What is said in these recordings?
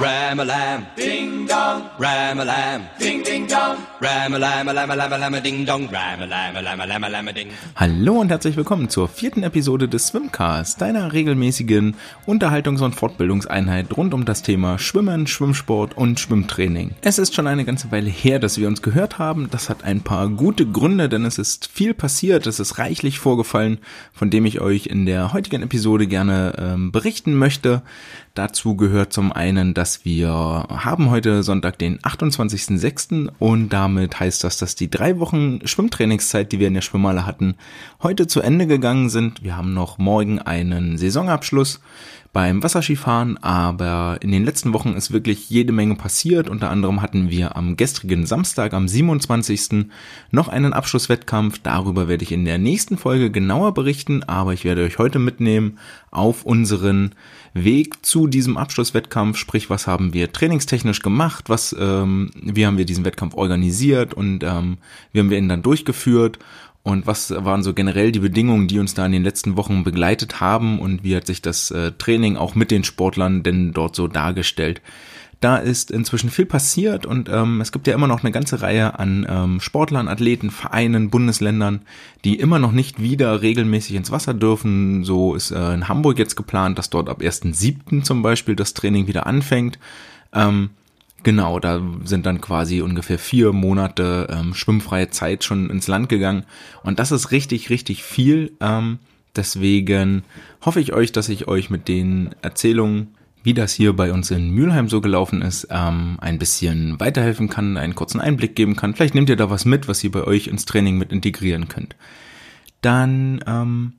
Ram-a-lam, ding dong. Ram-a-lam, ding ding dong. Ram-a-lam, a lam a lam a lam a ding dong. Ram-a-lam, a lam a lam a lam a ding. Hallo und herzlich willkommen zur vierten Episode des Swimcast, deiner regelmäßigen Unterhaltungs- und Fortbildungseinheit rund um das Thema Schwimmen, Schwimmsport und Schwimmtraining. Es ist schon eine ganze Weile her, dass wir uns gehört haben. Das hat ein paar gute Gründe, denn es ist viel passiert, es ist reichlich vorgefallen, von dem ich euch in der heutigen Episode gerne ähm, berichten möchte. Dazu gehört zum einen, dass wir haben heute Sonntag den 28.06. und damit heißt das, dass die drei Wochen Schwimmtrainingszeit, die wir in der Schwimmhalle hatten, heute zu Ende gegangen sind. Wir haben noch morgen einen Saisonabschluss beim Wasserskifahren, aber in den letzten Wochen ist wirklich jede Menge passiert. Unter anderem hatten wir am gestrigen Samstag, am 27. noch einen Abschlusswettkampf. Darüber werde ich in der nächsten Folge genauer berichten, aber ich werde euch heute mitnehmen auf unseren Weg zu diesem Abschlusswettkampf, sprich, was haben wir trainingstechnisch gemacht, was, ähm, wie haben wir diesen Wettkampf organisiert und ähm, wie haben wir ihn dann durchgeführt und was waren so generell die Bedingungen, die uns da in den letzten Wochen begleitet haben und wie hat sich das äh, Training auch mit den Sportlern denn dort so dargestellt? Da ist inzwischen viel passiert und ähm, es gibt ja immer noch eine ganze Reihe an ähm, Sportlern, Athleten, Vereinen, Bundesländern, die immer noch nicht wieder regelmäßig ins Wasser dürfen. So ist äh, in Hamburg jetzt geplant, dass dort ab 1.7. zum Beispiel das Training wieder anfängt. Ähm, Genau, da sind dann quasi ungefähr vier Monate ähm, schwimmfreie Zeit schon ins Land gegangen. Und das ist richtig, richtig viel. Ähm, deswegen hoffe ich euch, dass ich euch mit den Erzählungen, wie das hier bei uns in Mülheim so gelaufen ist, ähm, ein bisschen weiterhelfen kann, einen kurzen Einblick geben kann. Vielleicht nehmt ihr da was mit, was ihr bei euch ins Training mit integrieren könnt. Dann, ähm,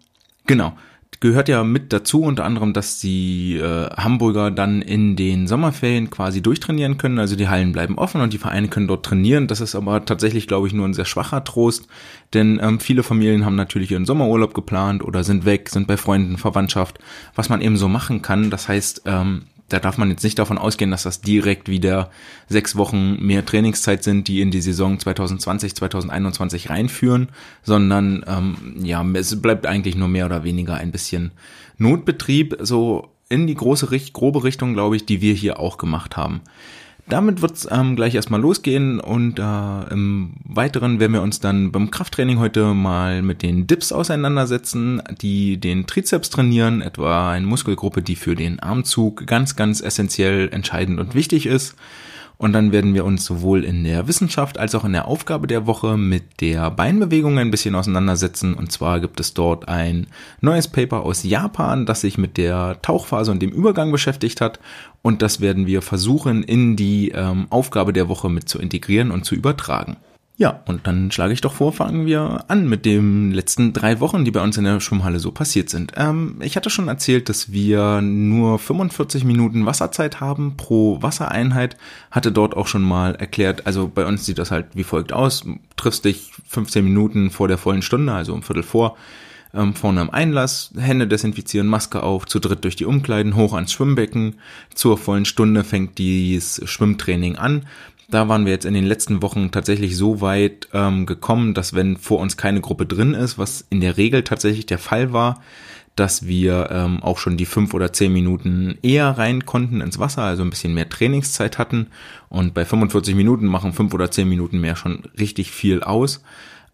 genau gehört ja mit dazu, unter anderem, dass die äh, Hamburger dann in den Sommerferien quasi durchtrainieren können. Also die Hallen bleiben offen und die Vereine können dort trainieren. Das ist aber tatsächlich, glaube ich, nur ein sehr schwacher Trost, denn ähm, viele Familien haben natürlich ihren Sommerurlaub geplant oder sind weg, sind bei Freunden, Verwandtschaft, was man eben so machen kann. Das heißt, ähm, da darf man jetzt nicht davon ausgehen, dass das direkt wieder sechs Wochen mehr Trainingszeit sind, die in die Saison 2020, 2021 reinführen, sondern ähm, ja, es bleibt eigentlich nur mehr oder weniger ein bisschen Notbetrieb, so in die große, grobe Richtung, glaube ich, die wir hier auch gemacht haben. Damit wird's ähm, gleich erstmal losgehen und äh, im Weiteren werden wir uns dann beim Krafttraining heute mal mit den Dips auseinandersetzen, die den Trizeps trainieren, etwa eine Muskelgruppe, die für den Armzug ganz, ganz essentiell entscheidend und wichtig ist. Und dann werden wir uns sowohl in der Wissenschaft als auch in der Aufgabe der Woche mit der Beinbewegung ein bisschen auseinandersetzen. Und zwar gibt es dort ein neues Paper aus Japan, das sich mit der Tauchphase und dem Übergang beschäftigt hat. Und das werden wir versuchen in die ähm, Aufgabe der Woche mit zu integrieren und zu übertragen. Ja, und dann schlage ich doch vor, fangen wir an mit den letzten drei Wochen, die bei uns in der Schwimmhalle so passiert sind. Ähm, ich hatte schon erzählt, dass wir nur 45 Minuten Wasserzeit haben pro Wassereinheit. Hatte dort auch schon mal erklärt, also bei uns sieht das halt wie folgt aus. Triffst dich 15 Minuten vor der vollen Stunde, also um Viertel vor, ähm, vorne am Einlass, Hände desinfizieren, Maske auf, zu dritt durch die Umkleiden, hoch ans Schwimmbecken. Zur vollen Stunde fängt dieses Schwimmtraining an. Da waren wir jetzt in den letzten Wochen tatsächlich so weit ähm, gekommen, dass wenn vor uns keine Gruppe drin ist, was in der Regel tatsächlich der Fall war, dass wir ähm, auch schon die fünf oder zehn Minuten eher rein konnten ins Wasser, also ein bisschen mehr Trainingszeit hatten. Und bei 45 Minuten machen fünf oder zehn Minuten mehr schon richtig viel aus.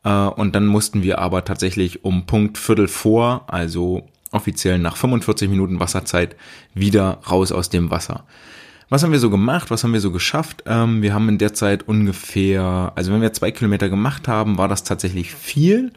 Äh, und dann mussten wir aber tatsächlich um Punkt Viertel vor, also offiziell nach 45 Minuten Wasserzeit, wieder raus aus dem Wasser. Was haben wir so gemacht? Was haben wir so geschafft? Ähm, wir haben in der Zeit ungefähr, also wenn wir zwei Kilometer gemacht haben, war das tatsächlich viel.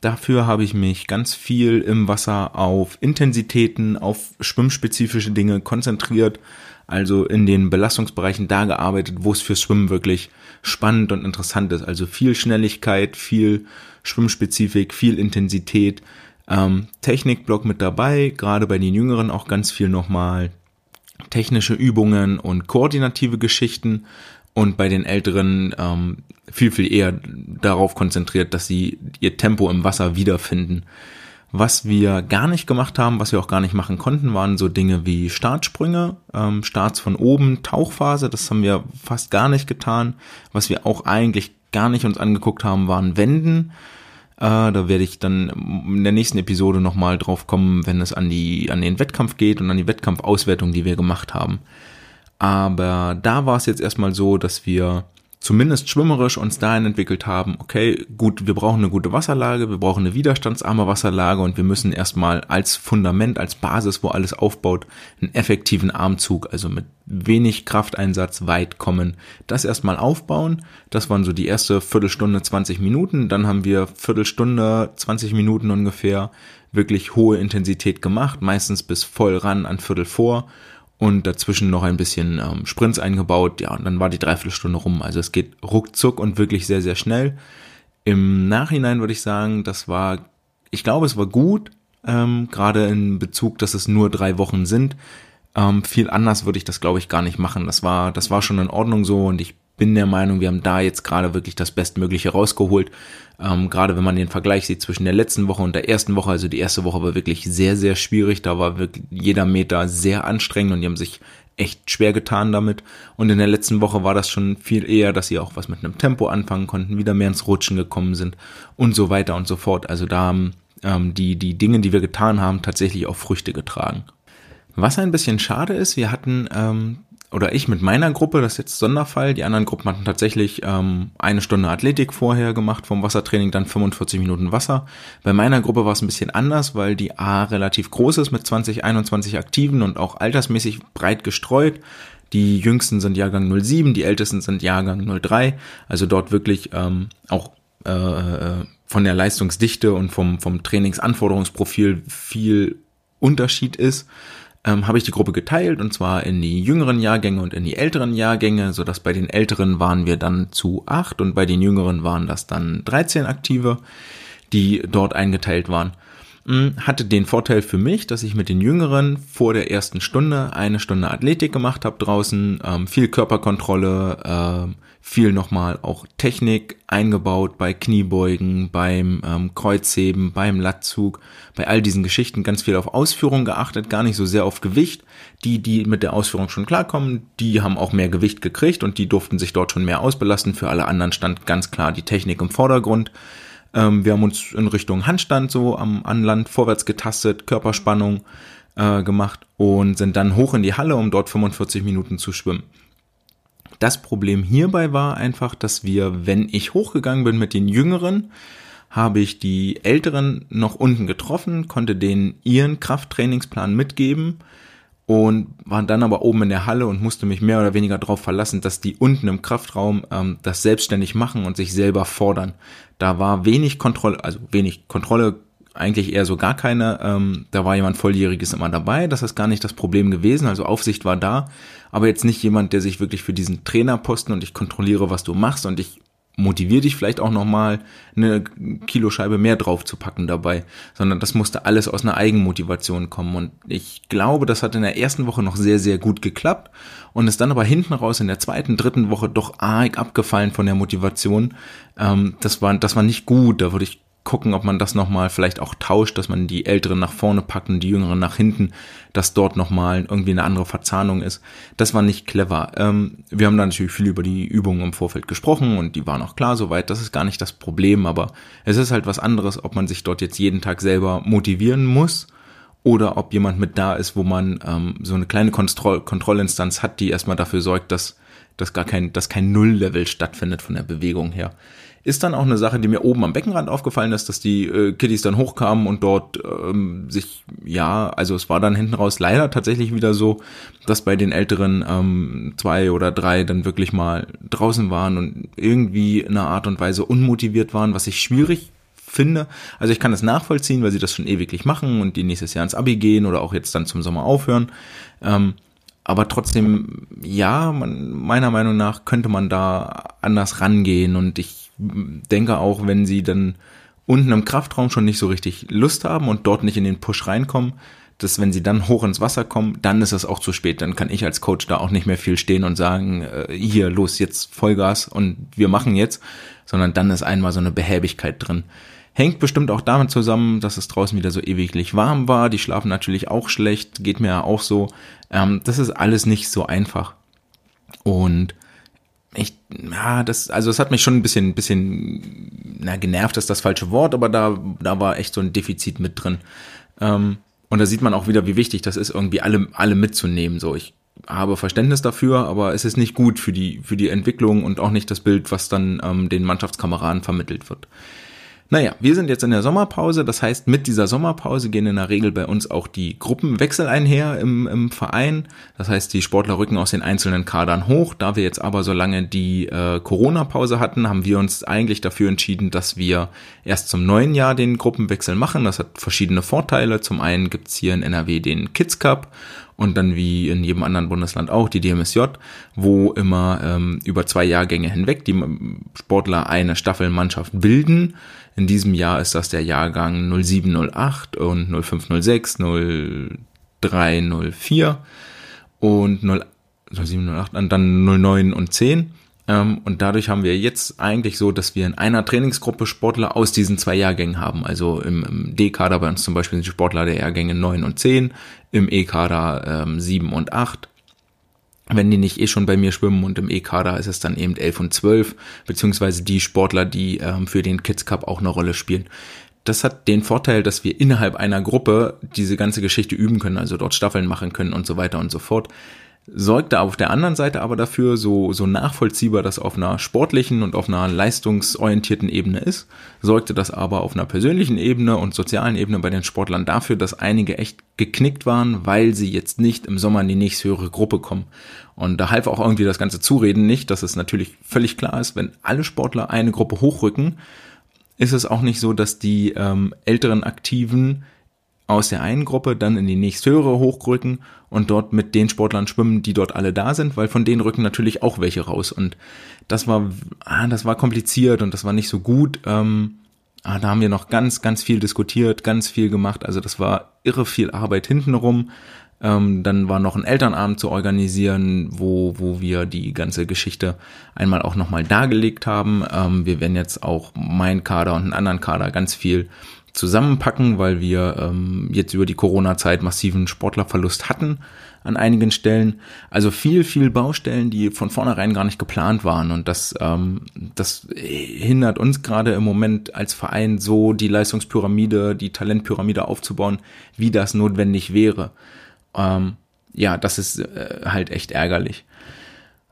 Dafür habe ich mich ganz viel im Wasser auf Intensitäten, auf schwimmspezifische Dinge konzentriert, also in den Belastungsbereichen da gearbeitet, wo es fürs Schwimmen wirklich spannend und interessant ist. Also viel Schnelligkeit, viel Schwimmspezifik, viel Intensität, ähm, Technikblock mit dabei, gerade bei den Jüngeren auch ganz viel nochmal technische Übungen und koordinative Geschichten und bei den Älteren ähm, viel, viel eher darauf konzentriert, dass sie ihr Tempo im Wasser wiederfinden. Was wir gar nicht gemacht haben, was wir auch gar nicht machen konnten, waren so Dinge wie Startsprünge, ähm, Starts von oben, Tauchphase, das haben wir fast gar nicht getan. Was wir auch eigentlich gar nicht uns angeguckt haben, waren Wenden. Äh, da werde ich dann in der nächsten Episode nochmal drauf kommen, wenn es an die, an den Wettkampf geht und an die Wettkampfauswertung, die wir gemacht haben. Aber da war es jetzt erstmal so, dass wir zumindest schwimmerisch uns dahin entwickelt haben, okay, gut, wir brauchen eine gute Wasserlage, wir brauchen eine widerstandsarme Wasserlage und wir müssen erstmal als Fundament, als Basis, wo alles aufbaut, einen effektiven Armzug, also mit wenig Krafteinsatz weit kommen. Das erstmal aufbauen. Das waren so die erste Viertelstunde, 20 Minuten. Dann haben wir Viertelstunde, 20 Minuten ungefähr wirklich hohe Intensität gemacht, meistens bis voll ran an Viertel vor und dazwischen noch ein bisschen ähm, Sprints eingebaut. Ja, und dann war die Dreiviertelstunde rum. Also es geht ruckzuck und wirklich sehr, sehr schnell. Im Nachhinein würde ich sagen, das war, ich glaube, es war gut, ähm, gerade in Bezug, dass es nur drei Wochen sind. Ähm, viel anders würde ich das, glaube ich, gar nicht machen. Das war, das war schon in Ordnung so und ich bin der Meinung, wir haben da jetzt gerade wirklich das Bestmögliche rausgeholt. Ähm, gerade wenn man den Vergleich sieht zwischen der letzten Woche und der ersten Woche, also die erste Woche war wirklich sehr, sehr schwierig. Da war wirklich jeder Meter sehr anstrengend und die haben sich echt schwer getan damit. Und in der letzten Woche war das schon viel eher, dass sie auch was mit einem Tempo anfangen konnten, wieder mehr ins Rutschen gekommen sind und so weiter und so fort. Also da haben ähm, die, die Dinge, die wir getan haben, tatsächlich auch Früchte getragen. Was ein bisschen schade ist, wir hatten ähm, oder ich mit meiner Gruppe, das ist jetzt Sonderfall, die anderen Gruppen hatten tatsächlich ähm, eine Stunde Athletik vorher gemacht vom Wassertraining, dann 45 Minuten Wasser. Bei meiner Gruppe war es ein bisschen anders, weil die A relativ groß ist mit 20, 21 Aktiven und auch altersmäßig breit gestreut. Die jüngsten sind Jahrgang 07, die ältesten sind Jahrgang 03, also dort wirklich ähm, auch äh, äh, von der Leistungsdichte und vom, vom Trainingsanforderungsprofil viel Unterschied ist ähm, habe ich die Gruppe geteilt und zwar in die jüngeren Jahrgänge und in die älteren Jahrgänge, so dass bei den älteren waren wir dann zu acht und bei den jüngeren waren das dann 13 Aktive, die dort eingeteilt waren. Hm, hatte den Vorteil für mich, dass ich mit den Jüngeren vor der ersten Stunde eine Stunde Athletik gemacht habe draußen, ähm, viel Körperkontrolle, äh, viel nochmal auch Technik eingebaut bei Kniebeugen, beim ähm, Kreuzheben, beim Lattzug, bei all diesen Geschichten ganz viel auf Ausführung geachtet, gar nicht so sehr auf Gewicht. Die, die mit der Ausführung schon klarkommen, die haben auch mehr Gewicht gekriegt und die durften sich dort schon mehr ausbelasten. Für alle anderen stand ganz klar die Technik im Vordergrund. Ähm, wir haben uns in Richtung Handstand so am Anland vorwärts getastet, Körperspannung äh, gemacht und sind dann hoch in die Halle, um dort 45 Minuten zu schwimmen. Das Problem hierbei war einfach, dass wir, wenn ich hochgegangen bin mit den Jüngeren, habe ich die Älteren noch unten getroffen, konnte denen ihren Krafttrainingsplan mitgeben und war dann aber oben in der Halle und musste mich mehr oder weniger darauf verlassen, dass die unten im Kraftraum ähm, das selbstständig machen und sich selber fordern. Da war wenig Kontrolle, also wenig Kontrolle eigentlich eher so gar keine. Ähm, da war jemand Volljähriges immer dabei. Das ist gar nicht das Problem gewesen. Also Aufsicht war da, aber jetzt nicht jemand, der sich wirklich für diesen Trainerposten und ich kontrolliere, was du machst und ich motiviere dich vielleicht auch nochmal eine Kiloscheibe mehr drauf zu packen dabei, sondern das musste alles aus einer Eigenmotivation kommen und ich glaube, das hat in der ersten Woche noch sehr, sehr gut geklappt und ist dann aber hinten raus in der zweiten, dritten Woche doch arg abgefallen von der Motivation. Ähm, das war, das war nicht gut, da würde ich gucken, ob man das nochmal vielleicht auch tauscht, dass man die Älteren nach vorne packt und die Jüngeren nach hinten, dass dort nochmal irgendwie eine andere Verzahnung ist. Das war nicht clever. Ähm, wir haben da natürlich viel über die Übungen im Vorfeld gesprochen und die waren auch klar soweit. Das ist gar nicht das Problem, aber es ist halt was anderes, ob man sich dort jetzt jeden Tag selber motivieren muss oder ob jemand mit da ist, wo man ähm, so eine kleine Kontroll Kontrollinstanz hat, die erstmal dafür sorgt, dass, dass gar kein, dass kein Nulllevel stattfindet von der Bewegung her. Ist dann auch eine Sache, die mir oben am Beckenrand aufgefallen ist, dass die äh, Kiddies dann hochkamen und dort ähm, sich, ja, also es war dann hinten raus leider tatsächlich wieder so, dass bei den älteren ähm, zwei oder drei dann wirklich mal draußen waren und irgendwie in einer Art und Weise unmotiviert waren, was ich schwierig finde. Also ich kann es nachvollziehen, weil sie das schon ewiglich machen und die nächstes Jahr ins Abi gehen oder auch jetzt dann zum Sommer aufhören. Ähm, aber trotzdem, ja, man, meiner Meinung nach könnte man da anders rangehen und ich denke auch, wenn sie dann unten im Kraftraum schon nicht so richtig Lust haben und dort nicht in den Push reinkommen, dass wenn sie dann hoch ins Wasser kommen, dann ist es auch zu spät. Dann kann ich als Coach da auch nicht mehr viel stehen und sagen, äh, hier, los, jetzt Vollgas und wir machen jetzt, sondern dann ist einmal so eine Behäbigkeit drin. Hängt bestimmt auch damit zusammen, dass es draußen wieder so ewiglich warm war. Die schlafen natürlich auch schlecht, geht mir ja auch so. Ähm, das ist alles nicht so einfach. Und ich, ja, das, also es hat mich schon ein bisschen, bisschen, na, genervt ist das falsche Wort, aber da, da war echt so ein Defizit mit drin. Ähm, und da sieht man auch wieder, wie wichtig das ist, irgendwie alle, alle mitzunehmen. So, ich habe Verständnis dafür, aber es ist nicht gut für die, für die Entwicklung und auch nicht das Bild, was dann ähm, den Mannschaftskameraden vermittelt wird. Naja, wir sind jetzt in der Sommerpause, das heißt, mit dieser Sommerpause gehen in der Regel bei uns auch die Gruppenwechsel einher im, im Verein. Das heißt, die Sportler rücken aus den einzelnen Kadern hoch. Da wir jetzt aber so lange die äh, Corona-Pause hatten, haben wir uns eigentlich dafür entschieden, dass wir erst zum neuen Jahr den Gruppenwechsel machen. Das hat verschiedene Vorteile. Zum einen gibt's hier in NRW den Kids Cup und dann wie in jedem anderen Bundesland auch die DMSJ, wo immer ähm, über zwei Jahrgänge hinweg die Sportler eine Staffelmannschaft bilden. In diesem Jahr ist das der Jahrgang 0708 und 0506, 0304 und 0708 und dann 09 und 10. Ähm, und dadurch haben wir jetzt eigentlich so, dass wir in einer Trainingsgruppe Sportler aus diesen zwei Jahrgängen haben. Also im, im D-Kader bei uns zum Beispiel sind die Sportler der Jahrgänge 9 und 10, im E-Kader ähm, 7 und 8 wenn die nicht eh schon bei mir schwimmen und im E-Kader ist es dann eben 11 und 12, beziehungsweise die Sportler, die ähm, für den Kids Cup auch eine Rolle spielen. Das hat den Vorteil, dass wir innerhalb einer Gruppe diese ganze Geschichte üben können, also dort Staffeln machen können und so weiter und so fort sorgte auf der anderen Seite aber dafür, so, so nachvollziehbar das auf einer sportlichen und auf einer leistungsorientierten Ebene ist, sorgte das aber auf einer persönlichen Ebene und sozialen Ebene bei den Sportlern dafür, dass einige echt geknickt waren, weil sie jetzt nicht im Sommer in die nächsthöhere Gruppe kommen. Und da half auch irgendwie das ganze Zureden nicht, dass es natürlich völlig klar ist, wenn alle Sportler eine Gruppe hochrücken, ist es auch nicht so, dass die ähm, älteren Aktiven aus der einen Gruppe dann in die nächsthöhere hochrücken und dort mit den Sportlern schwimmen, die dort alle da sind, weil von denen rücken natürlich auch welche raus. Und das war, ah, das war kompliziert und das war nicht so gut. Ähm, ah, da haben wir noch ganz, ganz viel diskutiert, ganz viel gemacht. Also das war irre viel Arbeit hintenrum. Ähm, dann war noch ein Elternabend zu organisieren, wo, wo wir die ganze Geschichte einmal auch nochmal dargelegt haben. Ähm, wir werden jetzt auch mein Kader und einen anderen Kader ganz viel zusammenpacken, weil wir ähm, jetzt über die Corona-Zeit massiven Sportlerverlust hatten an einigen Stellen. Also viel, viel Baustellen, die von vornherein gar nicht geplant waren. Und das, ähm, das hindert uns gerade im Moment als Verein so die Leistungspyramide, die Talentpyramide aufzubauen, wie das notwendig wäre. Ähm, ja, das ist äh, halt echt ärgerlich.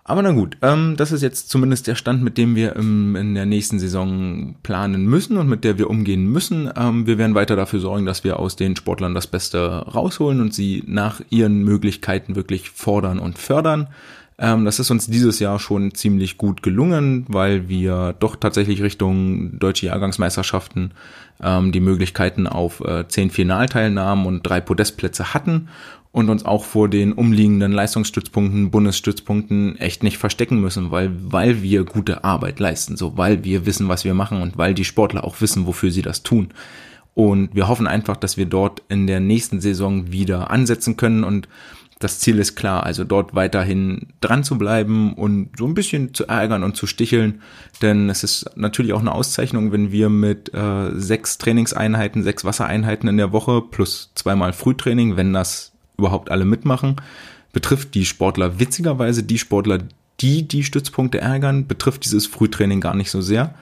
Aber na gut, ähm, das ist jetzt zumindest der Stand, mit dem wir im, in der nächsten Saison planen müssen und mit der wir umgehen müssen. Ähm, wir werden weiter dafür sorgen, dass wir aus den Sportlern das Beste rausholen und sie nach ihren Möglichkeiten wirklich fordern und fördern. Ähm, das ist uns dieses Jahr schon ziemlich gut gelungen, weil wir doch tatsächlich Richtung deutsche Jahrgangsmeisterschaften ähm, die Möglichkeiten auf äh, zehn Finalteilnahmen und drei Podestplätze hatten und uns auch vor den umliegenden Leistungsstützpunkten, Bundesstützpunkten echt nicht verstecken müssen, weil, weil wir gute Arbeit leisten, so, weil wir wissen, was wir machen und weil die Sportler auch wissen, wofür sie das tun. Und wir hoffen einfach, dass wir dort in der nächsten Saison wieder ansetzen können und das Ziel ist klar, also dort weiterhin dran zu bleiben und so ein bisschen zu ärgern und zu sticheln, denn es ist natürlich auch eine Auszeichnung, wenn wir mit äh, sechs Trainingseinheiten, sechs Wassereinheiten in der Woche plus zweimal Frühtraining, wenn das überhaupt alle mitmachen. Betrifft die Sportler witzigerweise, die Sportler, die die Stützpunkte ärgern, betrifft dieses Frühtraining gar nicht so sehr.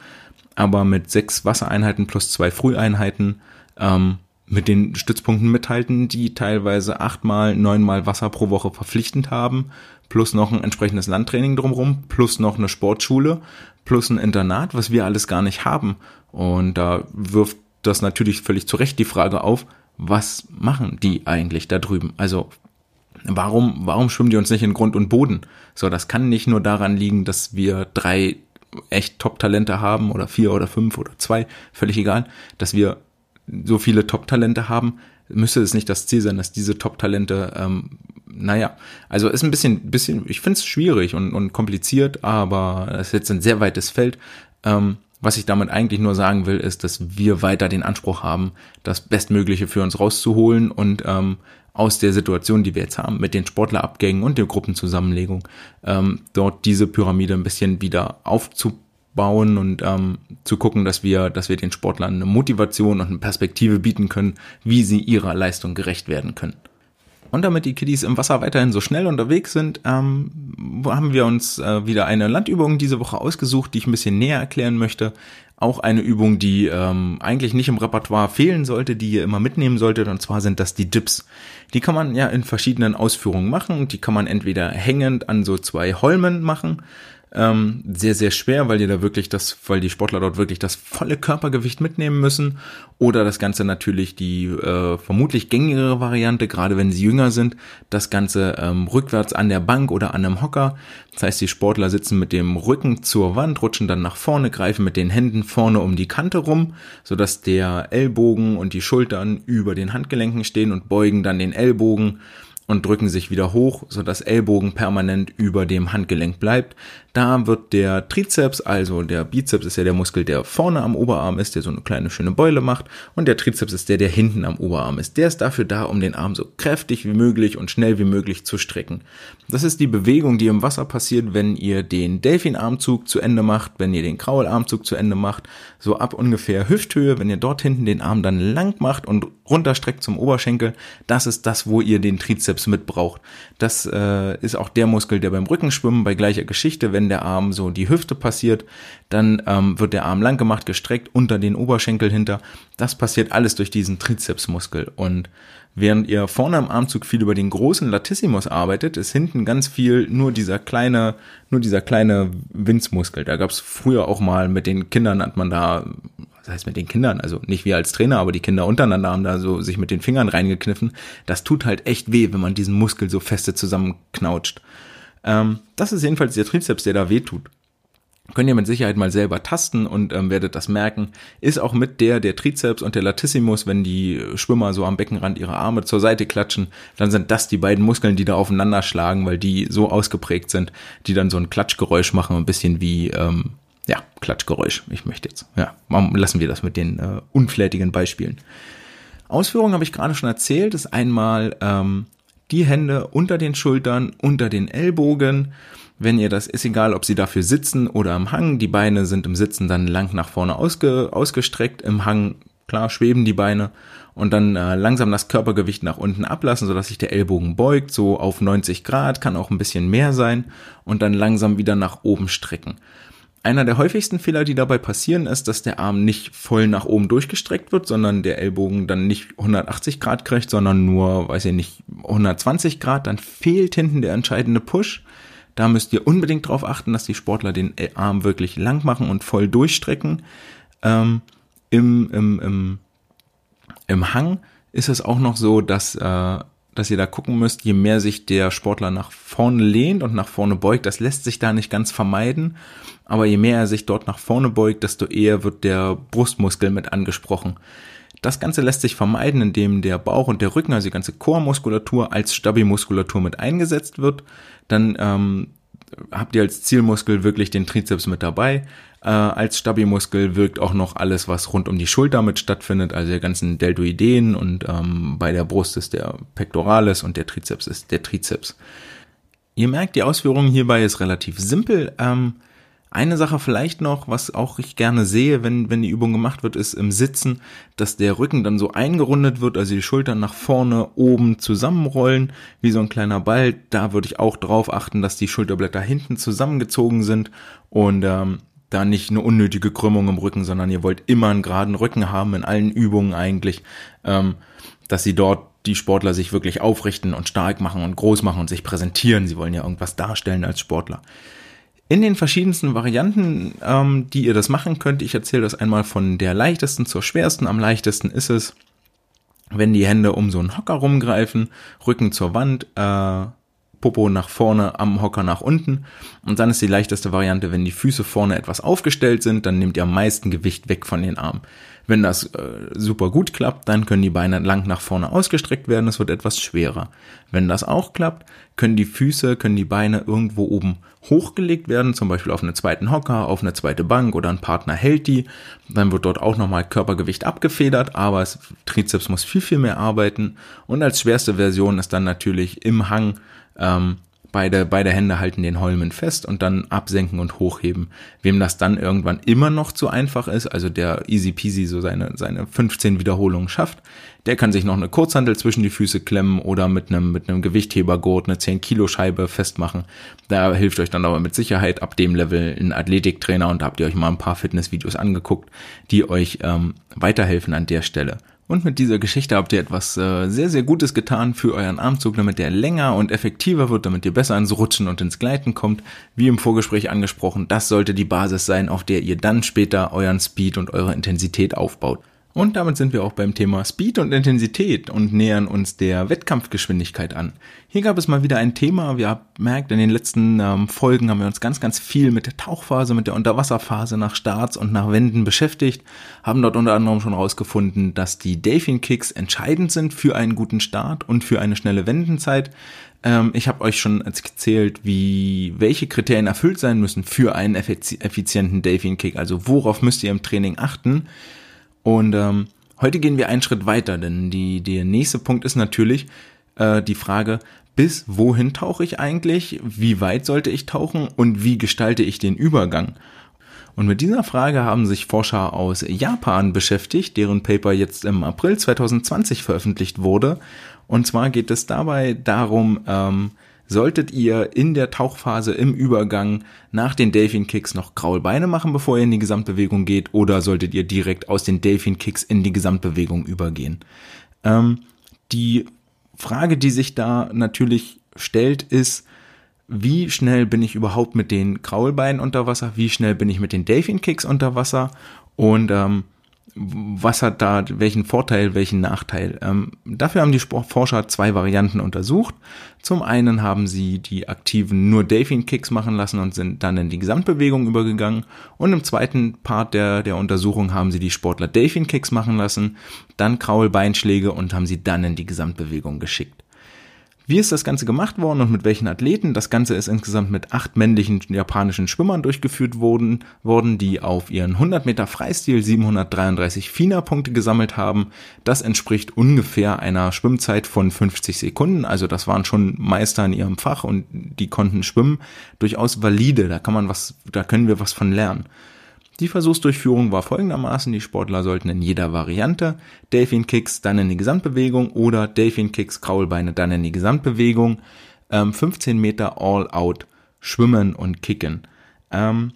Aber mit sechs Wassereinheiten plus zwei Früheinheiten ähm, mit den Stützpunkten mithalten, die teilweise achtmal, neunmal Wasser pro Woche verpflichtend haben, plus noch ein entsprechendes Landtraining drumherum, plus noch eine Sportschule, plus ein Internat, was wir alles gar nicht haben. Und da wirft das natürlich völlig zu Recht die Frage auf, was machen die eigentlich da drüben? Also warum, warum schwimmen die uns nicht in Grund und Boden? So, das kann nicht nur daran liegen, dass wir drei echt Top-Talente haben oder vier oder fünf oder zwei, völlig egal, dass wir so viele Top-Talente haben, müsste es nicht das Ziel sein, dass diese Top-Talente, ähm, naja, also ist ein bisschen, bisschen, ich finde es schwierig und, und kompliziert, aber es ist jetzt ein sehr weites Feld. Ähm, was ich damit eigentlich nur sagen will, ist, dass wir weiter den Anspruch haben, das Bestmögliche für uns rauszuholen und ähm, aus der Situation, die wir jetzt haben, mit den Sportlerabgängen und der Gruppenzusammenlegung, ähm, dort diese Pyramide ein bisschen wieder aufzubauen und ähm, zu gucken, dass wir, dass wir den Sportlern eine Motivation und eine Perspektive bieten können, wie sie ihrer Leistung gerecht werden können. Und damit die Kiddies im Wasser weiterhin so schnell unterwegs sind, ähm, haben wir uns äh, wieder eine Landübung diese Woche ausgesucht, die ich ein bisschen näher erklären möchte. auch eine Übung, die ähm, eigentlich nicht im Repertoire fehlen sollte, die ihr immer mitnehmen solltet, und zwar sind das die Dips. Die kann man ja in verschiedenen Ausführungen machen. Die kann man entweder hängend an so zwei Holmen machen ähm, sehr, sehr schwer, weil die da wirklich das, weil die Sportler dort wirklich das volle Körpergewicht mitnehmen müssen. Oder das Ganze natürlich die äh, vermutlich gängigere Variante, gerade wenn sie jünger sind, das Ganze ähm, rückwärts an der Bank oder an einem Hocker. Das heißt, die Sportler sitzen mit dem Rücken zur Wand, rutschen dann nach vorne, greifen mit den Händen vorne um die Kante rum, sodass der Ellbogen und die Schultern über den Handgelenken stehen und beugen dann den Ellbogen und drücken sich wieder hoch, so dass Ellbogen permanent über dem Handgelenk bleibt. Da wird der Trizeps, also der Bizeps ist ja der Muskel, der vorne am Oberarm ist, der so eine kleine schöne Beule macht und der Trizeps ist der, der hinten am Oberarm ist. Der ist dafür da, um den Arm so kräftig wie möglich und schnell wie möglich zu strecken. Das ist die Bewegung, die im Wasser passiert, wenn ihr den Delfinarmzug zu Ende macht, wenn ihr den Kraularmzug zu Ende macht, so ab ungefähr Hüfthöhe, wenn ihr dort hinten den Arm dann lang macht und runterstreckt zum Oberschenkel, das ist das, wo ihr den Trizeps mit braucht. Das äh, ist auch der Muskel, der beim Rückenschwimmen bei gleicher Geschichte, wenn wenn der Arm so die Hüfte passiert, dann ähm, wird der Arm lang gemacht, gestreckt unter den Oberschenkel hinter. Das passiert alles durch diesen Trizepsmuskel. Und während ihr vorne am Armzug viel über den großen Latissimus arbeitet, ist hinten ganz viel nur dieser kleine, nur dieser kleine Winzmuskel. Da gab es früher auch mal mit den Kindern hat man da das heißt mit den Kindern, also nicht wir als Trainer, aber die Kinder untereinander haben da so sich mit den Fingern reingekniffen. Das tut halt echt weh, wenn man diesen Muskel so feste zusammenknautscht. Ähm, das ist jedenfalls der Trizeps, der da wehtut. Könnt ihr mit Sicherheit mal selber tasten und ähm, werdet das merken. Ist auch mit der, der Trizeps und der Latissimus, wenn die Schwimmer so am Beckenrand ihre Arme zur Seite klatschen, dann sind das die beiden Muskeln, die da aufeinander schlagen, weil die so ausgeprägt sind, die dann so ein Klatschgeräusch machen, ein bisschen wie, ähm, ja, Klatschgeräusch. Ich möchte jetzt, ja, lassen wir das mit den äh, unflätigen Beispielen. Ausführungen habe ich gerade schon erzählt. Ist einmal ähm, die Hände unter den Schultern, unter den Ellbogen. Wenn ihr das, ist egal, ob sie dafür sitzen oder am Hang. Die Beine sind im Sitzen dann lang nach vorne ausge, ausgestreckt. Im Hang, klar, schweben die Beine. Und dann äh, langsam das Körpergewicht nach unten ablassen, sodass sich der Ellbogen beugt, so auf 90 Grad, kann auch ein bisschen mehr sein. Und dann langsam wieder nach oben strecken. Einer der häufigsten Fehler, die dabei passieren, ist, dass der Arm nicht voll nach oben durchgestreckt wird, sondern der Ellbogen dann nicht 180 Grad kriegt, sondern nur, weiß ich nicht, 120 Grad. Dann fehlt hinten der entscheidende Push. Da müsst ihr unbedingt darauf achten, dass die Sportler den Arm wirklich lang machen und voll durchstrecken. Ähm, im, im, im, Im Hang ist es auch noch so, dass äh, dass ihr da gucken müsst, je mehr sich der Sportler nach vorne lehnt und nach vorne beugt, das lässt sich da nicht ganz vermeiden, aber je mehr er sich dort nach vorne beugt, desto eher wird der Brustmuskel mit angesprochen. Das Ganze lässt sich vermeiden, indem der Bauch und der Rücken, also die ganze Chormuskulatur als Stabilmuskulatur mit eingesetzt wird. Dann ähm, habt ihr als Zielmuskel wirklich den Trizeps mit dabei. Äh, als Stabilmuskel wirkt auch noch alles, was rund um die Schulter mit stattfindet, also der ganzen Deltoideen und ähm, bei der Brust ist der Pectoralis und der Trizeps ist der Trizeps. Ihr merkt, die Ausführung hierbei ist relativ simpel. Ähm, eine Sache vielleicht noch, was auch ich gerne sehe, wenn, wenn die Übung gemacht wird, ist im Sitzen, dass der Rücken dann so eingerundet wird, also die Schultern nach vorne oben zusammenrollen, wie so ein kleiner Ball. Da würde ich auch drauf achten, dass die Schulterblätter hinten zusammengezogen sind und ähm, da nicht eine unnötige Krümmung im Rücken, sondern ihr wollt immer einen geraden Rücken haben in allen Übungen eigentlich, ähm, dass sie dort die Sportler sich wirklich aufrichten und stark machen und groß machen und sich präsentieren. Sie wollen ja irgendwas darstellen als Sportler in den verschiedensten Varianten, ähm, die ihr das machen könnt. Ich erzähle das einmal von der leichtesten zur schwersten. Am leichtesten ist es, wenn die Hände um so einen Hocker rumgreifen, Rücken zur Wand, äh, Popo nach vorne, am Hocker nach unten. Und dann ist die leichteste Variante, wenn die Füße vorne etwas aufgestellt sind, dann nehmt ihr am meisten Gewicht weg von den Armen. Wenn das äh, super gut klappt, dann können die Beine lang nach vorne ausgestreckt werden, es wird etwas schwerer. Wenn das auch klappt, können die Füße, können die Beine irgendwo oben hochgelegt werden, zum Beispiel auf eine zweiten Hocker, auf eine zweite Bank oder ein Partner hält die. Dann wird dort auch nochmal Körpergewicht abgefedert, aber das Trizeps muss viel, viel mehr arbeiten. Und als schwerste Version ist dann natürlich im Hang ähm, beide, beide Hände halten den Holmen fest und dann absenken und hochheben. Wem das dann irgendwann immer noch zu einfach ist, also der easy peasy so seine, seine 15 Wiederholungen schafft, der kann sich noch eine Kurzhandel zwischen die Füße klemmen oder mit einem, mit einem Gewichthebergurt eine 10 Kilo Scheibe festmachen. Da hilft euch dann aber mit Sicherheit ab dem Level ein Athletiktrainer und da habt ihr euch mal ein paar Fitnessvideos angeguckt, die euch ähm, weiterhelfen an der Stelle. Und mit dieser Geschichte habt ihr etwas äh, sehr, sehr Gutes getan für euren Armzug, damit der länger und effektiver wird, damit ihr besser ins Rutschen und ins Gleiten kommt. Wie im Vorgespräch angesprochen, das sollte die Basis sein, auf der ihr dann später euren Speed und eure Intensität aufbaut. Und damit sind wir auch beim Thema Speed und Intensität und nähern uns der Wettkampfgeschwindigkeit an. Hier gab es mal wieder ein Thema. Wir haben merkt, in den letzten ähm, Folgen haben wir uns ganz, ganz viel mit der Tauchphase, mit der Unterwasserphase nach Starts und nach Wänden beschäftigt. Haben dort unter anderem schon herausgefunden, dass die Delfin Kicks entscheidend sind für einen guten Start und für eine schnelle Wendenzeit. Ähm, ich habe euch schon erzählt, wie welche Kriterien erfüllt sein müssen für einen effizienten Delfin Kick. Also worauf müsst ihr im Training achten? Und ähm, heute gehen wir einen Schritt weiter, denn die, der nächste Punkt ist natürlich äh, die Frage, bis wohin tauche ich eigentlich, wie weit sollte ich tauchen und wie gestalte ich den Übergang? Und mit dieser Frage haben sich Forscher aus Japan beschäftigt, deren Paper jetzt im April 2020 veröffentlicht wurde. Und zwar geht es dabei darum, ähm, solltet ihr in der Tauchphase im Übergang nach den Delfin Kicks noch Kraulbeine machen, bevor ihr in die Gesamtbewegung geht, oder solltet ihr direkt aus den Delfin Kicks in die Gesamtbewegung übergehen? Ähm, die Frage, die sich da natürlich stellt, ist, wie schnell bin ich überhaupt mit den Kraulbeinen unter Wasser? Wie schnell bin ich mit den Delfin Kicks unter Wasser? Und ähm, was hat da welchen Vorteil, welchen Nachteil. Ähm, dafür haben die Forscher zwei Varianten untersucht. Zum einen haben sie die aktiven nur Delfin-Kicks machen lassen und sind dann in die Gesamtbewegung übergegangen. Und im zweiten Part der, der Untersuchung haben sie die Sportler Delfin-Kicks machen lassen, dann Kraulbeinschläge und haben sie dann in die Gesamtbewegung geschickt. Wie ist das Ganze gemacht worden und mit welchen Athleten? Das Ganze ist insgesamt mit acht männlichen japanischen Schwimmern durchgeführt worden, worden die auf ihren 100 Meter Freistil 733 FINA-Punkte gesammelt haben. Das entspricht ungefähr einer Schwimmzeit von 50 Sekunden. Also das waren schon Meister in ihrem Fach und die konnten schwimmen. Durchaus valide. Da kann man was, da können wir was von lernen. Die Versuchsdurchführung war folgendermaßen, die Sportler sollten in jeder Variante Delfin Kicks dann in die Gesamtbewegung oder Delfin Kicks Kraulbeine dann in die Gesamtbewegung ähm, 15 Meter all out schwimmen und kicken. Ähm,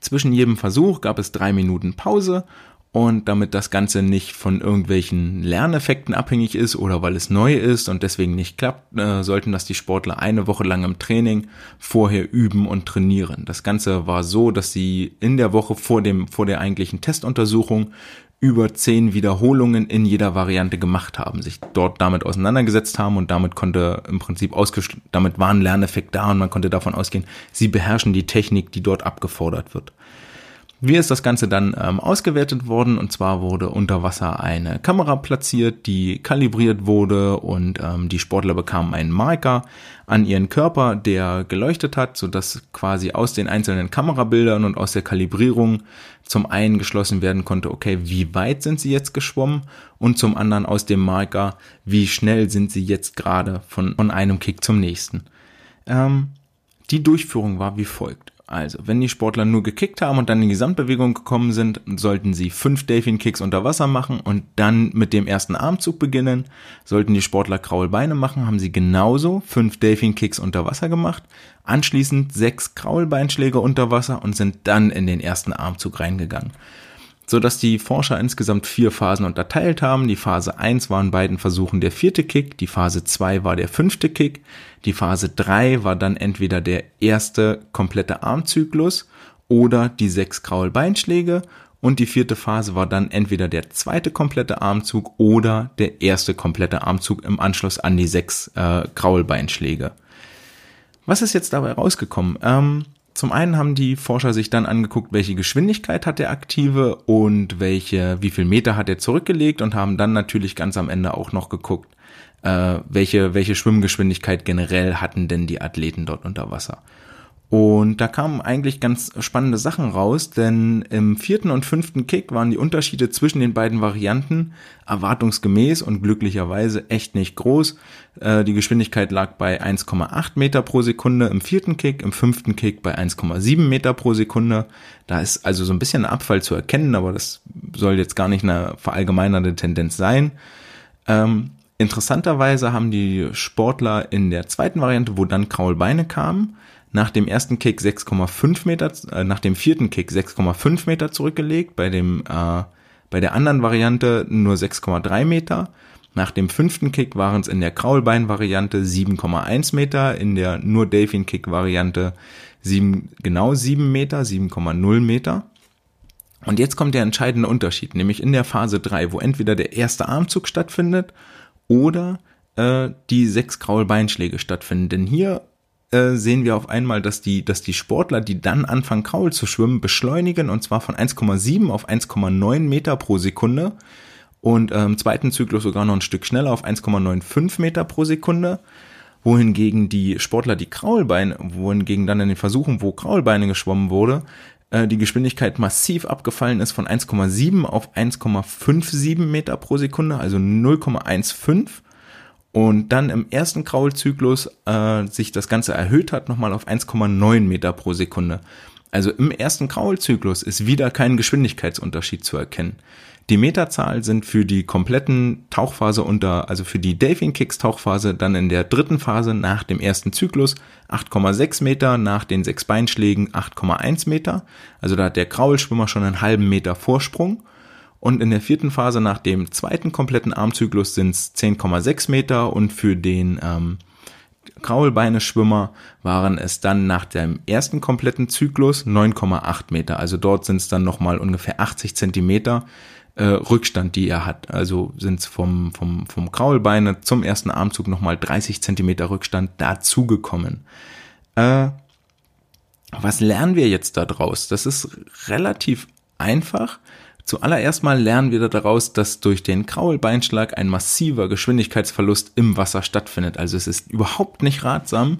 zwischen jedem Versuch gab es drei Minuten Pause und damit das Ganze nicht von irgendwelchen Lerneffekten abhängig ist oder weil es neu ist und deswegen nicht klappt, äh, sollten das die Sportler eine Woche lang im Training vorher üben und trainieren. Das Ganze war so, dass sie in der Woche vor dem, vor der eigentlichen Testuntersuchung über zehn Wiederholungen in jeder Variante gemacht haben, sich dort damit auseinandergesetzt haben und damit konnte im Prinzip ausgeschlossen, damit war ein Lerneffekt da und man konnte davon ausgehen, sie beherrschen die Technik, die dort abgefordert wird. Wie ist das Ganze dann ähm, ausgewertet worden? Und zwar wurde unter Wasser eine Kamera platziert, die kalibriert wurde und ähm, die Sportler bekamen einen Marker an ihren Körper, der geleuchtet hat, sodass quasi aus den einzelnen Kamerabildern und aus der Kalibrierung zum einen geschlossen werden konnte, okay, wie weit sind sie jetzt geschwommen und zum anderen aus dem Marker, wie schnell sind sie jetzt gerade von, von einem Kick zum nächsten. Ähm, die Durchführung war wie folgt. Also, wenn die Sportler nur gekickt haben und dann in die Gesamtbewegung gekommen sind, sollten sie fünf Delfin-Kicks unter Wasser machen und dann mit dem ersten Armzug beginnen. Sollten die Sportler Kraulbeine machen, haben sie genauso fünf Delfin-Kicks unter Wasser gemacht, anschließend sechs Kraulbeinschläge unter Wasser und sind dann in den ersten Armzug reingegangen so dass die Forscher insgesamt vier Phasen unterteilt haben. Die Phase 1 war in beiden Versuchen der vierte Kick, die Phase 2 war der fünfte Kick, die Phase 3 war dann entweder der erste komplette Armzyklus oder die sechs Kraulbeinschläge und die vierte Phase war dann entweder der zweite komplette Armzug oder der erste komplette Armzug im Anschluss an die sechs äh, Kraulbeinschläge. Was ist jetzt dabei rausgekommen? Ähm, zum einen haben die Forscher sich dann angeguckt, welche Geschwindigkeit hat der Aktive und welche, wie viel Meter hat er zurückgelegt und haben dann natürlich ganz am Ende auch noch geguckt, äh, welche, welche Schwimmgeschwindigkeit generell hatten denn die Athleten dort unter Wasser. Und da kamen eigentlich ganz spannende Sachen raus, denn im vierten und fünften Kick waren die Unterschiede zwischen den beiden Varianten erwartungsgemäß und glücklicherweise echt nicht groß. Äh, die Geschwindigkeit lag bei 1,8 Meter pro Sekunde im vierten Kick, im fünften Kick bei 1,7 Meter pro Sekunde. Da ist also so ein bisschen ein Abfall zu erkennen, aber das soll jetzt gar nicht eine verallgemeinernde Tendenz sein. Ähm, interessanterweise haben die Sportler in der zweiten Variante, wo dann Kraulbeine kamen, nach dem ersten Kick 6,5 Meter, äh, nach dem vierten Kick 6,5 Meter zurückgelegt, bei dem, äh, bei der anderen Variante nur 6,3 Meter. Nach dem fünften Kick waren es in der Kraulbein-Variante 7,1 Meter, in der nur Delfin-Kick-Variante 7, genau 7 Meter, 7,0 Meter. Und jetzt kommt der entscheidende Unterschied, nämlich in der Phase 3, wo entweder der erste Armzug stattfindet oder äh, die sechs Kraulbeinschläge stattfinden. Denn hier äh, sehen wir auf einmal, dass die, dass die Sportler, die dann anfangen, Kraul zu schwimmen, beschleunigen und zwar von 1,7 auf 1,9 Meter pro Sekunde und äh, im zweiten Zyklus sogar noch ein Stück schneller auf 1,95 Meter pro Sekunde. Wohingegen die Sportler, die Kraulbeine, wohingegen dann in den Versuchen, wo Kraulbeine geschwommen wurde, äh, die Geschwindigkeit massiv abgefallen ist von 1,7 auf 1,57 Meter pro Sekunde, also 0,15 und dann im ersten Kraulzyklus äh, sich das Ganze erhöht hat, nochmal auf 1,9 Meter pro Sekunde. Also im ersten Kraulzyklus ist wieder kein Geschwindigkeitsunterschied zu erkennen. Die Meterzahl sind für die kompletten Tauchphase unter, also für die Delfin Kicks Tauchphase dann in der dritten Phase nach dem ersten Zyklus 8,6 Meter, nach den sechs Beinschlägen 8,1 Meter. Also da hat der Kraulschwimmer schon einen halben Meter Vorsprung. Und in der vierten Phase nach dem zweiten kompletten Armzyklus sind es 10,6 Meter und für den ähm, Kraulbeine-Schwimmer waren es dann nach dem ersten kompletten Zyklus 9,8 Meter. Also dort sind es dann nochmal ungefähr 80 Zentimeter äh, Rückstand, die er hat. Also sind es vom, vom, vom Kraulbeine zum ersten Armzug nochmal 30 Zentimeter Rückstand dazugekommen. Äh, was lernen wir jetzt daraus? Das ist relativ einfach. Zuallererst mal lernen wir daraus, dass durch den Kraulbeinschlag ein massiver Geschwindigkeitsverlust im Wasser stattfindet. Also es ist überhaupt nicht ratsam,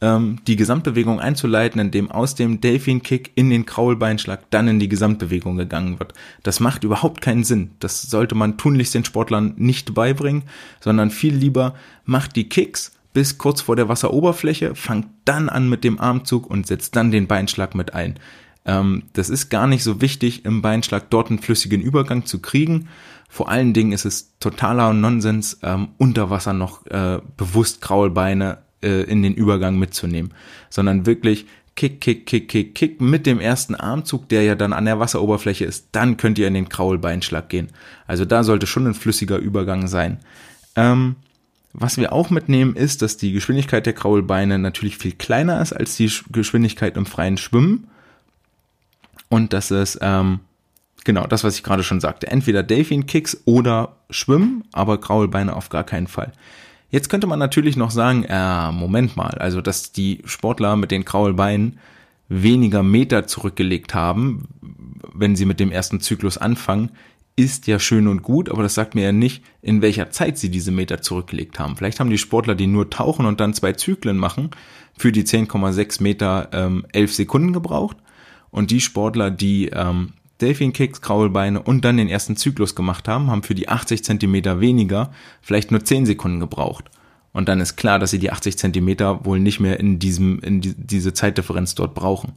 ähm, die Gesamtbewegung einzuleiten, indem aus dem Delfin-Kick in den Kraulbeinschlag dann in die Gesamtbewegung gegangen wird. Das macht überhaupt keinen Sinn. Das sollte man tunlichst den Sportlern nicht beibringen, sondern viel lieber macht die Kicks bis kurz vor der Wasseroberfläche, fangt dann an mit dem Armzug und setzt dann den Beinschlag mit ein. Ähm, das ist gar nicht so wichtig, im Beinschlag dort einen flüssigen Übergang zu kriegen. Vor allen Dingen ist es totaler Nonsens, ähm, unter Wasser noch äh, bewusst Kraulbeine äh, in den Übergang mitzunehmen, sondern wirklich Kick, Kick, Kick, Kick, Kick mit dem ersten Armzug, der ja dann an der Wasseroberfläche ist, dann könnt ihr in den Kraulbeinschlag gehen. Also da sollte schon ein flüssiger Übergang sein. Ähm, was wir auch mitnehmen ist, dass die Geschwindigkeit der Kraulbeine natürlich viel kleiner ist als die Geschwindigkeit im freien Schwimmen und das ist ähm, genau das, was ich gerade schon sagte. Entweder Delfin-Kicks oder Schwimmen, aber Kraulbeine auf gar keinen Fall. Jetzt könnte man natürlich noch sagen, äh, Moment mal, also dass die Sportler mit den Kraulbeinen weniger Meter zurückgelegt haben, wenn sie mit dem ersten Zyklus anfangen, ist ja schön und gut, aber das sagt mir ja nicht, in welcher Zeit sie diese Meter zurückgelegt haben. Vielleicht haben die Sportler, die nur tauchen und dann zwei Zyklen machen, für die 10,6 Meter ähm, 11 Sekunden gebraucht und die Sportler, die ähm, Delfin-Kicks, Kraulbeine und dann den ersten Zyklus gemacht haben, haben für die 80 Zentimeter weniger vielleicht nur 10 Sekunden gebraucht. Und dann ist klar, dass sie die 80 Zentimeter wohl nicht mehr in diesem, in die, diese Zeitdifferenz dort brauchen.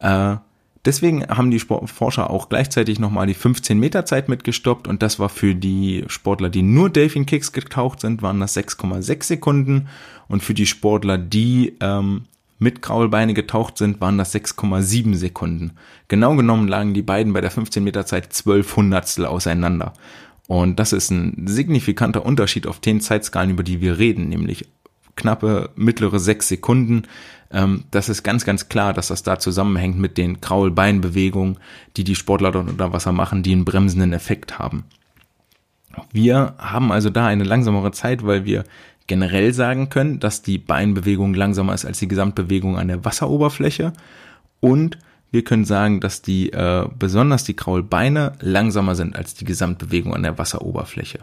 Äh, deswegen haben die Sport Forscher auch gleichzeitig nochmal die 15 Meter Zeit mitgestoppt und das war für die Sportler, die nur Delfin Kicks getaucht sind, waren das 6,6 Sekunden und für die Sportler, die ähm, mit Kraulbeine getaucht sind, waren das 6,7 Sekunden. Genau genommen lagen die beiden bei der 15 Meter Zeit 12 Hundertstel auseinander. Und das ist ein signifikanter Unterschied auf den Zeitskalen, über die wir reden, nämlich knappe mittlere sechs Sekunden. Ähm, das ist ganz, ganz klar, dass das da zusammenhängt mit den Kraulbeinbewegungen, die die Sportler dort unter Wasser machen, die einen bremsenden Effekt haben. Wir haben also da eine langsamere Zeit, weil wir generell sagen können, dass die Beinbewegung langsamer ist als die Gesamtbewegung an der Wasseroberfläche und wir können sagen, dass die äh, besonders die Kraulbeine langsamer sind als die Gesamtbewegung an der Wasseroberfläche.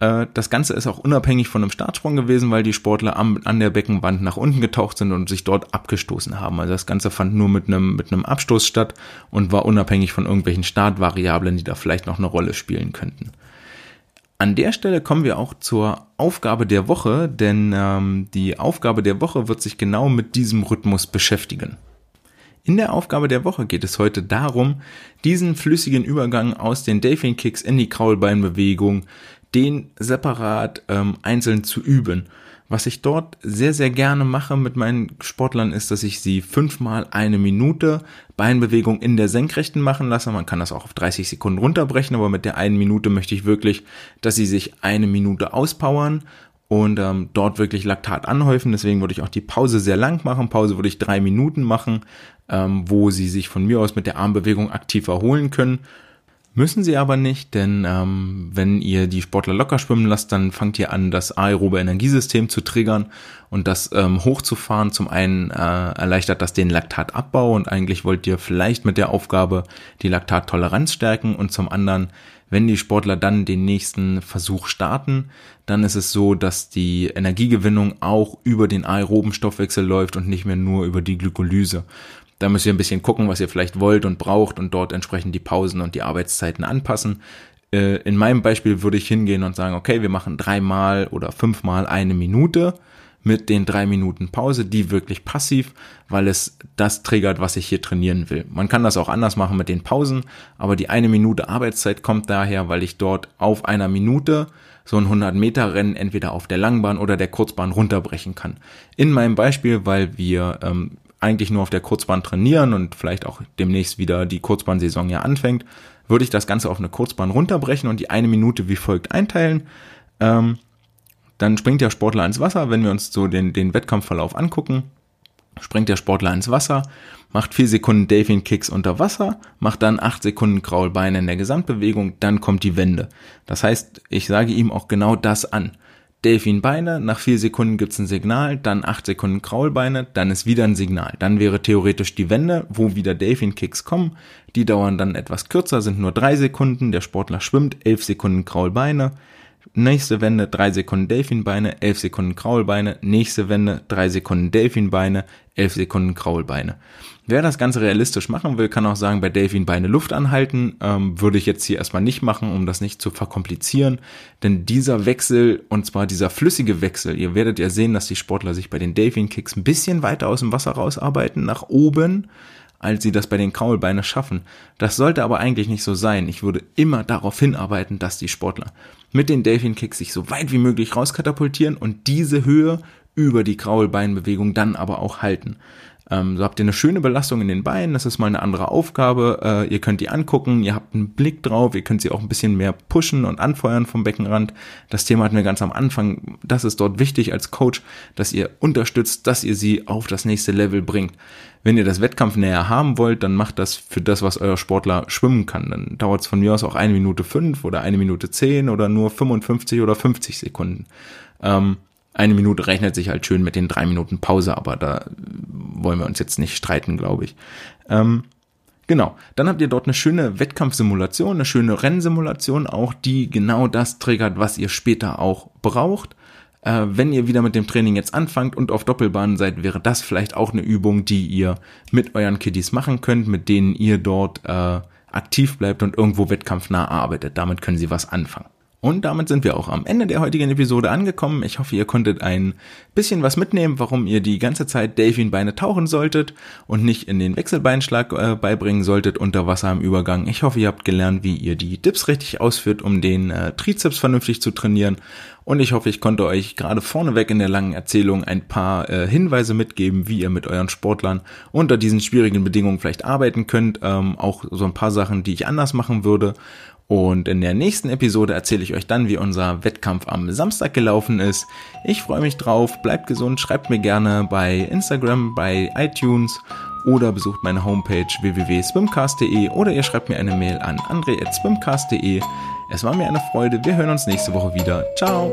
Äh, das Ganze ist auch unabhängig von einem Startsprung gewesen, weil die Sportler am, an der Beckenwand nach unten getaucht sind und sich dort abgestoßen haben. Also das Ganze fand nur mit einem, mit einem Abstoß statt und war unabhängig von irgendwelchen Startvariablen, die da vielleicht noch eine Rolle spielen könnten. An der Stelle kommen wir auch zur Aufgabe der Woche, denn ähm, die Aufgabe der Woche wird sich genau mit diesem Rhythmus beschäftigen. In der Aufgabe der Woche geht es heute darum, diesen flüssigen Übergang aus den Delfin Kicks in die Kraulbeinbewegung, den separat ähm, einzeln zu üben. Was ich dort sehr, sehr gerne mache mit meinen Sportlern ist, dass ich sie fünfmal eine Minute Beinbewegung in der Senkrechten machen lasse. Man kann das auch auf 30 Sekunden runterbrechen, aber mit der einen Minute möchte ich wirklich, dass sie sich eine Minute auspowern und ähm, dort wirklich Laktat anhäufen. Deswegen würde ich auch die Pause sehr lang machen. Pause würde ich drei Minuten machen, ähm, wo sie sich von mir aus mit der Armbewegung aktiv erholen können. Müssen sie aber nicht, denn ähm, wenn ihr die Sportler locker schwimmen lasst, dann fangt ihr an, das aerobe Energiesystem zu triggern und das ähm, hochzufahren. Zum einen äh, erleichtert das den Laktatabbau und eigentlich wollt ihr vielleicht mit der Aufgabe die Laktattoleranz stärken und zum anderen wenn die Sportler dann den nächsten Versuch starten, dann ist es so, dass die Energiegewinnung auch über den aeroben Stoffwechsel läuft und nicht mehr nur über die Glykolyse. Da müsst ihr ein bisschen gucken, was ihr vielleicht wollt und braucht und dort entsprechend die Pausen und die Arbeitszeiten anpassen. Äh, in meinem Beispiel würde ich hingehen und sagen, okay, wir machen dreimal oder fünfmal eine Minute mit den drei Minuten Pause, die wirklich passiv, weil es das triggert, was ich hier trainieren will. Man kann das auch anders machen mit den Pausen, aber die eine Minute Arbeitszeit kommt daher, weil ich dort auf einer Minute so ein 100 Meter Rennen entweder auf der Langbahn oder der Kurzbahn runterbrechen kann. In meinem Beispiel, weil wir ähm, eigentlich nur auf der Kurzbahn trainieren und vielleicht auch demnächst wieder die Kurzbahnsaison ja anfängt, würde ich das Ganze auf eine Kurzbahn runterbrechen und die eine Minute wie folgt einteilen. Ähm, dann springt der Sportler ins Wasser, wenn wir uns so den, den Wettkampfverlauf angucken. Springt der Sportler ins Wasser, macht vier Sekunden Delfin Kicks unter Wasser, macht dann acht Sekunden Kraulbeine in der Gesamtbewegung, dann kommt die Wende. Das heißt, ich sage ihm auch genau das an. Delfin Beine, nach vier Sekunden gibt's ein Signal, dann acht Sekunden Kraulbeine, dann ist wieder ein Signal. Dann wäre theoretisch die Wende, wo wieder Delfin Kicks kommen. Die dauern dann etwas kürzer, sind nur drei Sekunden. Der Sportler schwimmt, elf Sekunden Kraulbeine. Nächste Wende, drei Sekunden Delfinbeine, elf Sekunden Kraulbeine. Nächste Wende, drei Sekunden Delfinbeine, elf Sekunden Kraulbeine. Wer das Ganze realistisch machen will, kann auch sagen, bei Delfinbeine Luft anhalten. Ähm, würde ich jetzt hier erstmal nicht machen, um das nicht zu verkomplizieren. Denn dieser Wechsel, und zwar dieser flüssige Wechsel, ihr werdet ja sehen, dass die Sportler sich bei den Delfin Kicks ein bisschen weiter aus dem Wasser rausarbeiten, nach oben als sie das bei den Kraulbeine schaffen. Das sollte aber eigentlich nicht so sein. Ich würde immer darauf hinarbeiten, dass die Sportler mit den Delfin Kicks sich so weit wie möglich rauskatapultieren und diese Höhe über die Kraulbeinbewegung dann aber auch halten. Ähm, so habt ihr eine schöne Belastung in den Beinen, das ist mal eine andere Aufgabe. Äh, ihr könnt die angucken, ihr habt einen Blick drauf, ihr könnt sie auch ein bisschen mehr pushen und anfeuern vom Beckenrand. Das Thema hatten wir ganz am Anfang. Das ist dort wichtig als Coach, dass ihr unterstützt, dass ihr sie auf das nächste Level bringt. Wenn ihr das Wettkampf näher haben wollt, dann macht das für das, was euer Sportler schwimmen kann. Dann dauert es von mir aus auch eine Minute fünf oder eine Minute zehn oder nur 55 oder 50 Sekunden. Ähm, eine Minute rechnet sich halt schön mit den drei Minuten Pause, aber da wollen wir uns jetzt nicht streiten, glaube ich. Ähm, genau, dann habt ihr dort eine schöne Wettkampfsimulation, eine schöne Rennsimulation, auch die genau das triggert, was ihr später auch braucht. Äh, wenn ihr wieder mit dem Training jetzt anfangt und auf Doppelbahnen seid, wäre das vielleicht auch eine Übung, die ihr mit euren Kiddies machen könnt, mit denen ihr dort äh, aktiv bleibt und irgendwo wettkampfnah arbeitet. Damit können sie was anfangen. Und damit sind wir auch am Ende der heutigen Episode angekommen. Ich hoffe, ihr konntet ein bisschen was mitnehmen, warum ihr die ganze Zeit Delfinbeine tauchen solltet und nicht in den Wechselbeinschlag äh, beibringen solltet unter Wasser im Übergang. Ich hoffe, ihr habt gelernt, wie ihr die Dips richtig ausführt, um den äh, Trizeps vernünftig zu trainieren. Und ich hoffe, ich konnte euch gerade vorneweg in der langen Erzählung ein paar äh, Hinweise mitgeben, wie ihr mit euren Sportlern unter diesen schwierigen Bedingungen vielleicht arbeiten könnt. Ähm, auch so ein paar Sachen, die ich anders machen würde. Und in der nächsten Episode erzähle ich euch dann, wie unser Wettkampf am Samstag gelaufen ist. Ich freue mich drauf, bleibt gesund, schreibt mir gerne bei Instagram, bei iTunes oder besucht meine Homepage www.swimcast.de oder ihr schreibt mir eine Mail an andre.swimcast.de. Es war mir eine Freude, wir hören uns nächste Woche wieder. Ciao!